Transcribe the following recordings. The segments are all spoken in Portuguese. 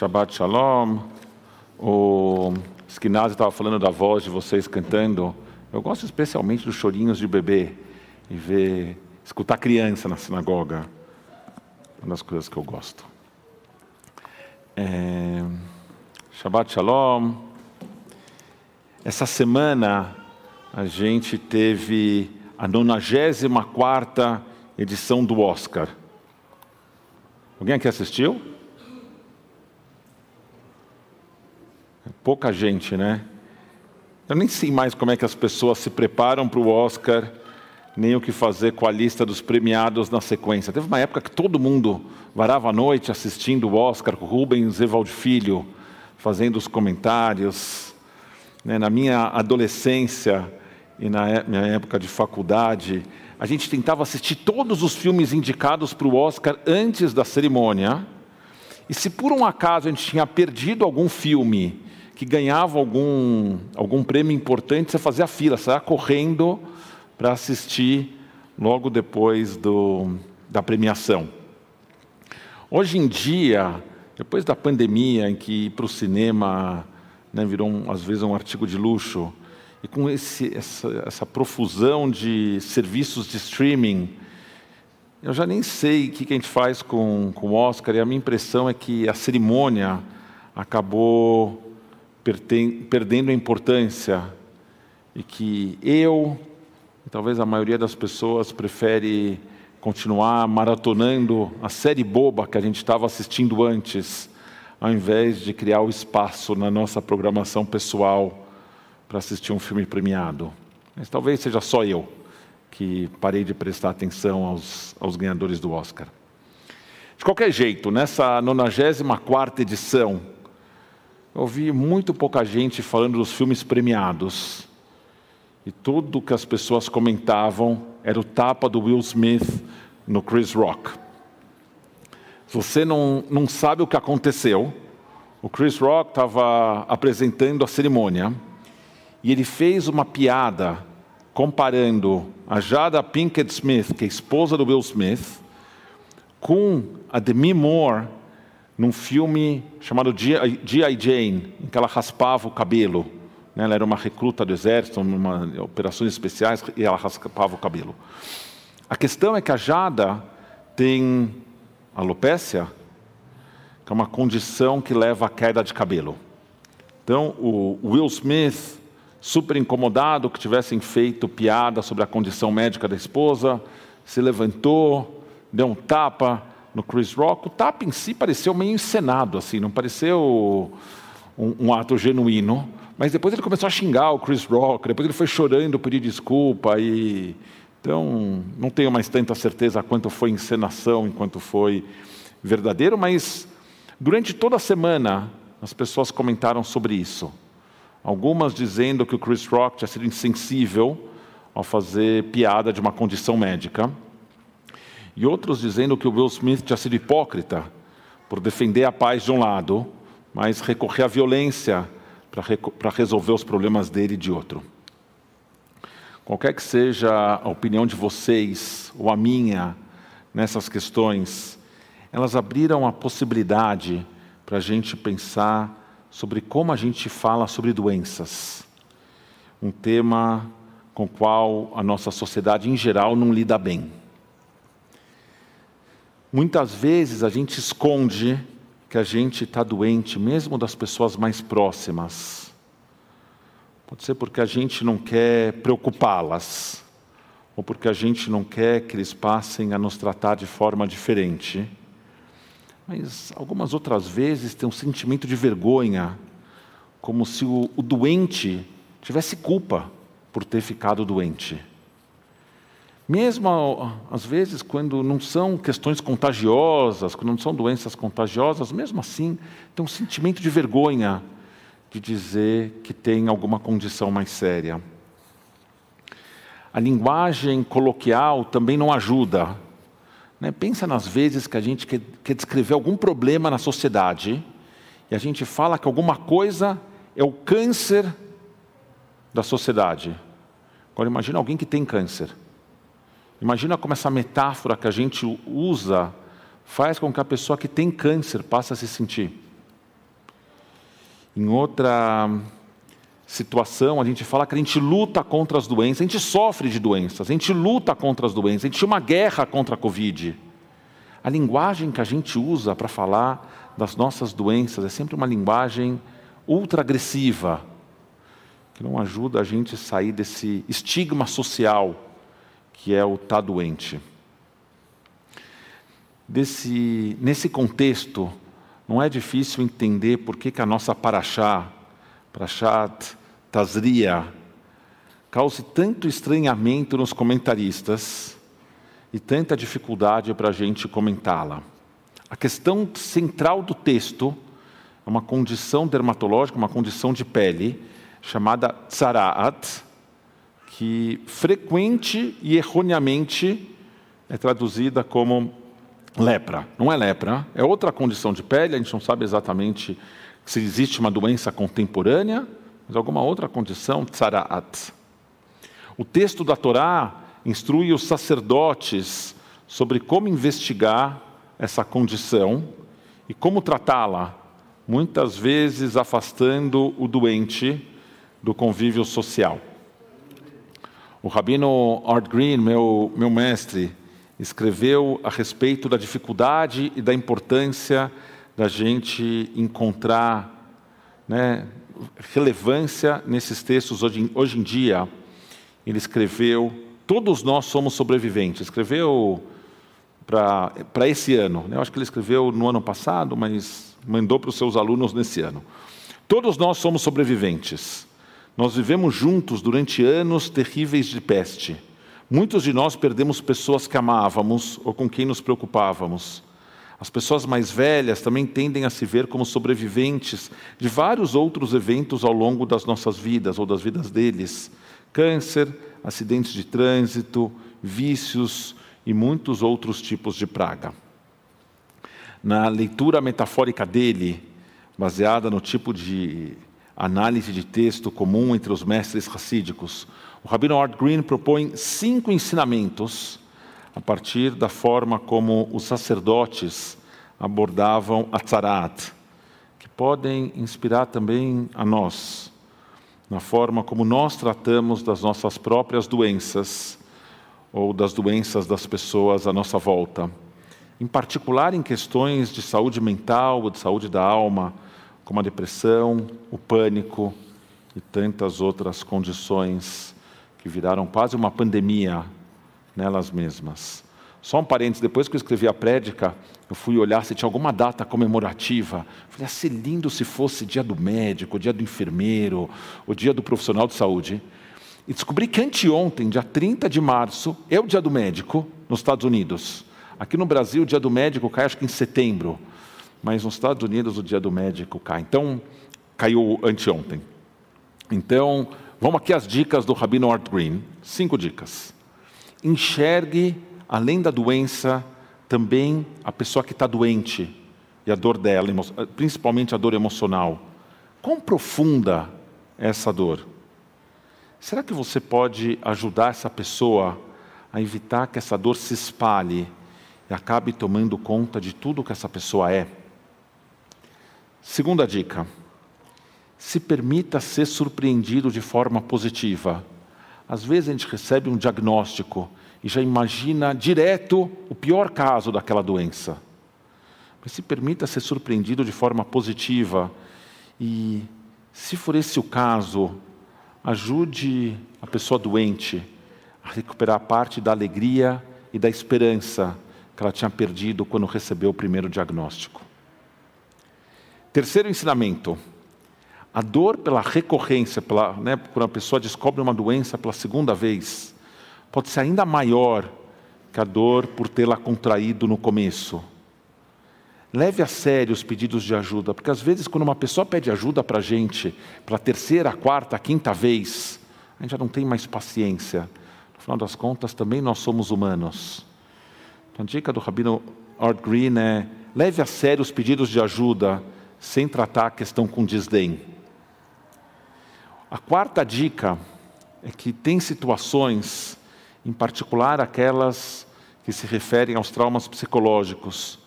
Shabbat Shalom. O Skinazzi estava falando da voz de vocês cantando. Eu gosto especialmente dos chorinhos de bebê e ver, escutar criança na sinagoga. Uma das coisas que eu gosto. É... Shabbat Shalom. Essa semana a gente teve a 94 edição do Oscar. Alguém aqui assistiu? Pouca gente, né? Eu nem sei mais como é que as pessoas se preparam para o Oscar, nem o que fazer com a lista dos premiados na sequência. Teve uma época que todo mundo varava a noite assistindo o Oscar, com Rubens Evald Filho fazendo os comentários. Né? Na minha adolescência e na minha época de faculdade, a gente tentava assistir todos os filmes indicados para o Oscar antes da cerimônia. E se por um acaso a gente tinha perdido algum filme que ganhava algum, algum prêmio importante, você fazia fila, saia correndo para assistir logo depois do, da premiação. Hoje em dia, depois da pandemia, em que ir para o cinema né, virou, um, às vezes, um artigo de luxo, e com esse, essa, essa, profusão de serviços de streaming, eu já nem sei o que, que a gente faz com, com o Oscar, e a minha impressão é que a cerimônia acabou perdendo a importância e que eu, e talvez a maioria das pessoas, prefere continuar maratonando a série boba que a gente estava assistindo antes, ao invés de criar o espaço na nossa programação pessoal para assistir um filme premiado. Mas talvez seja só eu que parei de prestar atenção aos, aos ganhadores do Oscar. De qualquer jeito, nessa 94 edição, eu ouvi muito pouca gente falando dos filmes premiados. E tudo que as pessoas comentavam era o tapa do Will Smith no Chris Rock. Se você não, não sabe o que aconteceu, o Chris Rock estava apresentando a cerimônia e ele fez uma piada comparando a Jada Pinkett Smith, que é esposa do Will Smith, com a Demi Moore num filme chamado G.I. Jane, em que ela raspava o cabelo. Né? Ela era uma recruta do exército, numa operações especiais, e ela raspava o cabelo. A questão é que a Jada tem alopécia, que é uma condição que leva à queda de cabelo. Então, o Will Smith super incomodado que tivessem feito piada sobre a condição médica da esposa, se levantou, deu um tapa no Chris Rock. O tapa em si pareceu meio encenado, assim, não pareceu um, um ato genuíno. Mas depois ele começou a xingar o Chris Rock, depois ele foi chorando, pedir desculpa e então não tenho mais tanta certeza quanto foi encenação enquanto foi verdadeiro, mas durante toda a semana as pessoas comentaram sobre isso. Algumas dizendo que o Chris Rock tinha sido insensível ao fazer piada de uma condição médica. E outros dizendo que o Will Smith tinha sido hipócrita por defender a paz de um lado, mas recorrer à violência para resolver os problemas dele de outro. Qualquer que seja a opinião de vocês ou a minha nessas questões, elas abriram a possibilidade para a gente pensar sobre como a gente fala sobre doenças. Um tema com o qual a nossa sociedade em geral não lida bem. Muitas vezes a gente esconde que a gente está doente, mesmo das pessoas mais próximas. Pode ser porque a gente não quer preocupá-las, ou porque a gente não quer que eles passem a nos tratar de forma diferente. Mas algumas outras vezes tem um sentimento de vergonha, como se o, o doente tivesse culpa por ter ficado doente. Mesmo às vezes quando não são questões contagiosas, quando não são doenças contagiosas, mesmo assim tem um sentimento de vergonha de dizer que tem alguma condição mais séria. A linguagem coloquial também não ajuda. Né? Pensa nas vezes que a gente quer, quer descrever algum problema na sociedade e a gente fala que alguma coisa é o câncer da sociedade. Agora imagina alguém que tem câncer. Imagina como essa metáfora que a gente usa faz com que a pessoa que tem câncer passe a se sentir. Em outra situação, a gente fala que a gente luta contra as doenças, a gente sofre de doenças, a gente luta contra as doenças, a gente tinha uma guerra contra a Covid. A linguagem que a gente usa para falar das nossas doenças é sempre uma linguagem ultra agressiva, que não ajuda a gente a sair desse estigma social que é o tá doente. Desse, nesse contexto, não é difícil entender por que, que a nossa paraxá, Parashat Tazria, cause tanto estranhamento nos comentaristas e tanta dificuldade para a gente comentá-la. A questão central do texto é uma condição dermatológica, uma condição de pele, chamada tzaraat, que frequente e erroneamente é traduzida como lepra. Não é lepra, é outra condição de pele, a gente não sabe exatamente se existe uma doença contemporânea, mas alguma outra condição, tzaraat. O texto da Torá instrui os sacerdotes sobre como investigar essa condição e como tratá-la, muitas vezes afastando o doente do convívio social. O rabino Art Green, meu, meu mestre, escreveu a respeito da dificuldade e da importância da gente encontrar né, relevância nesses textos hoje, hoje em dia. Ele escreveu: Todos nós somos sobreviventes. Escreveu para esse ano. Né? Eu acho que ele escreveu no ano passado, mas mandou para os seus alunos nesse ano. Todos nós somos sobreviventes. Nós vivemos juntos durante anos terríveis de peste. Muitos de nós perdemos pessoas que amávamos ou com quem nos preocupávamos. As pessoas mais velhas também tendem a se ver como sobreviventes de vários outros eventos ao longo das nossas vidas ou das vidas deles: câncer, acidentes de trânsito, vícios e muitos outros tipos de praga. Na leitura metafórica dele, baseada no tipo de análise de texto comum entre os mestres racídicos, o Rabino Art Green propõe cinco ensinamentos a partir da forma como os sacerdotes abordavam a tzarat, que podem inspirar também a nós, na forma como nós tratamos das nossas próprias doenças ou das doenças das pessoas à nossa volta, em particular em questões de saúde mental ou de saúde da alma, como a depressão, o pânico e tantas outras condições que viraram quase uma pandemia nelas mesmas. Só um parênteses, depois que eu escrevi a prédica, eu fui olhar se tinha alguma data comemorativa. Falei, ah, ser lindo se fosse dia do médico, dia do enfermeiro, o dia do profissional de saúde. E descobri que anteontem, dia 30 de março, é o dia do médico nos Estados Unidos. Aqui no Brasil, o dia do médico cai acho que em setembro. Mas nos Estados Unidos, o dia do médico cai. Então, caiu anteontem. Então, Vamos aqui as dicas do Rabino Art Green. Cinco dicas. Enxergue, além da doença, também a pessoa que está doente e a dor dela, principalmente a dor emocional. Quão profunda é essa dor? Será que você pode ajudar essa pessoa a evitar que essa dor se espalhe e acabe tomando conta de tudo que essa pessoa é? Segunda dica se permita ser surpreendido de forma positiva. Às vezes a gente recebe um diagnóstico e já imagina direto o pior caso daquela doença. Mas se permita ser surpreendido de forma positiva e, se for esse o caso, ajude a pessoa doente a recuperar parte da alegria e da esperança que ela tinha perdido quando recebeu o primeiro diagnóstico. Terceiro ensinamento: a dor pela recorrência, pela, né, quando a pessoa descobre uma doença pela segunda vez, pode ser ainda maior que a dor por tê-la contraído no começo. Leve a sério os pedidos de ajuda, porque às vezes, quando uma pessoa pede ajuda para a gente, pela terceira, quarta, quinta vez, a gente já não tem mais paciência. No final das contas, também nós somos humanos. Então, a dica do Rabino Art Green é: leve a sério os pedidos de ajuda, sem tratar a questão com desdém. A quarta dica é que tem situações, em particular aquelas que se referem aos traumas psicológicos,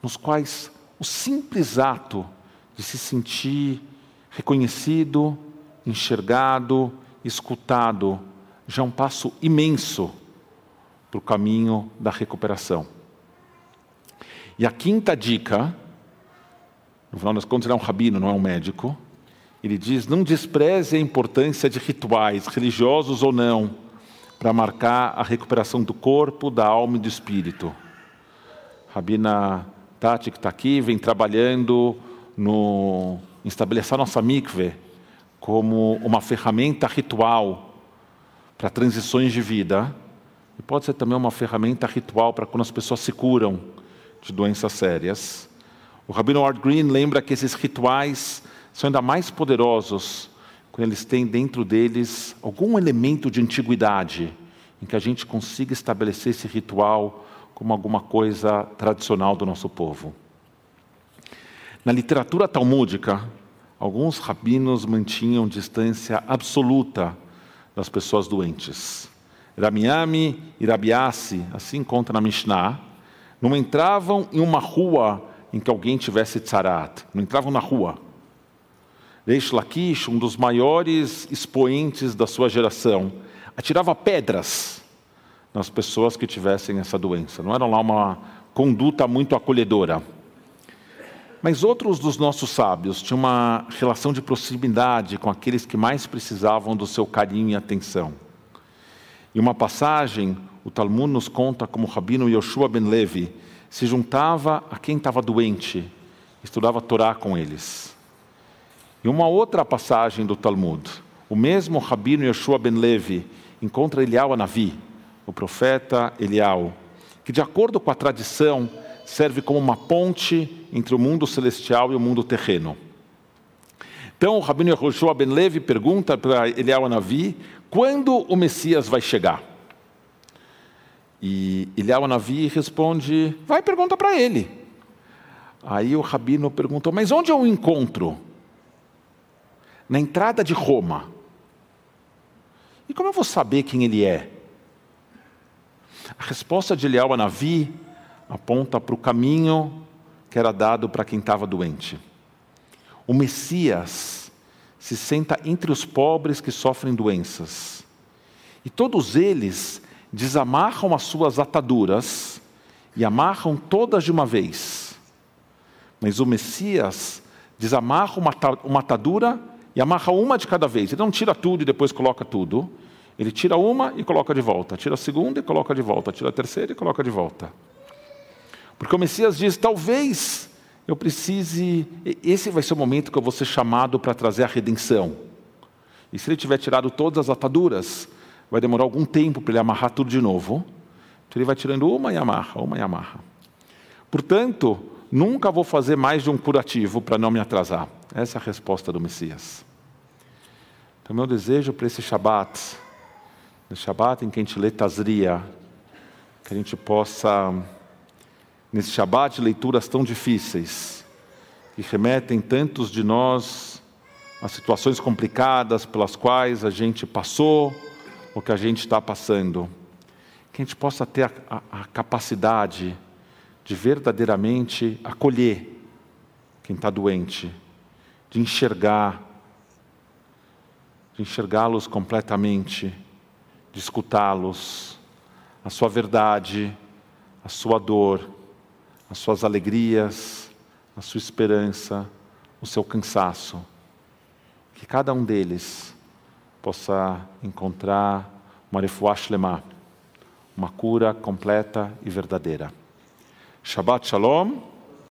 nos quais o simples ato de se sentir reconhecido, enxergado, escutado, já é um passo imenso para o caminho da recuperação. E a quinta dica, no final das contas, ele é um rabino, não é um médico. Ele diz: não despreze a importância de rituais, religiosos ou não, para marcar a recuperação do corpo, da alma e do espírito. Rabina Tati, que está aqui, vem trabalhando no em estabelecer a nossa mikve como uma ferramenta ritual para transições de vida. E pode ser também uma ferramenta ritual para quando as pessoas se curam de doenças sérias. O Rabino Art Green lembra que esses rituais são ainda mais poderosos quando eles têm dentro deles algum elemento de antiguidade, em que a gente consiga estabelecer esse ritual como alguma coisa tradicional do nosso povo. Na literatura talmúdica, alguns rabinos mantinham distância absoluta das pessoas doentes. Ramiami e Rabiassi, assim conta na Mishnah, não entravam em uma rua em que alguém tivesse tzarat, não entravam na rua. Reish Lakish, um dos maiores expoentes da sua geração, atirava pedras nas pessoas que tivessem essa doença. Não era lá uma conduta muito acolhedora. Mas outros dos nossos sábios tinham uma relação de proximidade com aqueles que mais precisavam do seu carinho e atenção. Em uma passagem, o Talmud nos conta como o rabino Yoshua ben Levi se juntava a quem estava doente, estudava a Torá com eles. Em uma outra passagem do Talmud, o mesmo rabino Yoshua ben Levi encontra Elial Anavi, o profeta Elial, que de acordo com a tradição serve como uma ponte entre o mundo celestial e o mundo terreno. Então, o Rabino Yehoshua Ben Levi pergunta para Eliel Anavi quando o Messias vai chegar. E Eliel Anavi responde, vai pergunta para ele. Aí o Rabino perguntou, mas onde eu o encontro? Na entrada de Roma. E como eu vou saber quem ele é? A resposta de Eliel Anavi aponta para o caminho que era dado para quem estava doente. O Messias se senta entre os pobres que sofrem doenças. E todos eles desamarram as suas ataduras e amarram todas de uma vez. Mas o Messias desamarra uma atadura e amarra uma de cada vez. Ele não tira tudo e depois coloca tudo. Ele tira uma e coloca de volta. Tira a segunda e coloca de volta. Tira a terceira e coloca de volta. Porque o Messias diz: talvez eu precise, esse vai ser o momento que eu vou ser chamado para trazer a redenção. E se ele tiver tirado todas as ataduras, vai demorar algum tempo para ele amarrar tudo de novo. Então ele vai tirando uma e amarra, uma e amarra. Portanto, nunca vou fazer mais de um curativo para não me atrasar. Essa é a resposta do Messias. Então, meu desejo para esse Shabat, esse Shabat em que a gente lê Tazria, que a gente possa nesse Shabat, leituras tão difíceis, que remetem tantos de nós a situações complicadas pelas quais a gente passou ou que a gente está passando. Que a gente possa ter a, a, a capacidade de verdadeiramente acolher quem está doente, de enxergar, de enxergá-los completamente, de escutá-los, a sua verdade, a sua dor as suas alegrias, a sua esperança, o seu cansaço. Que cada um deles possa encontrar uma refuah uma cura completa e verdadeira. Shabbat Shalom.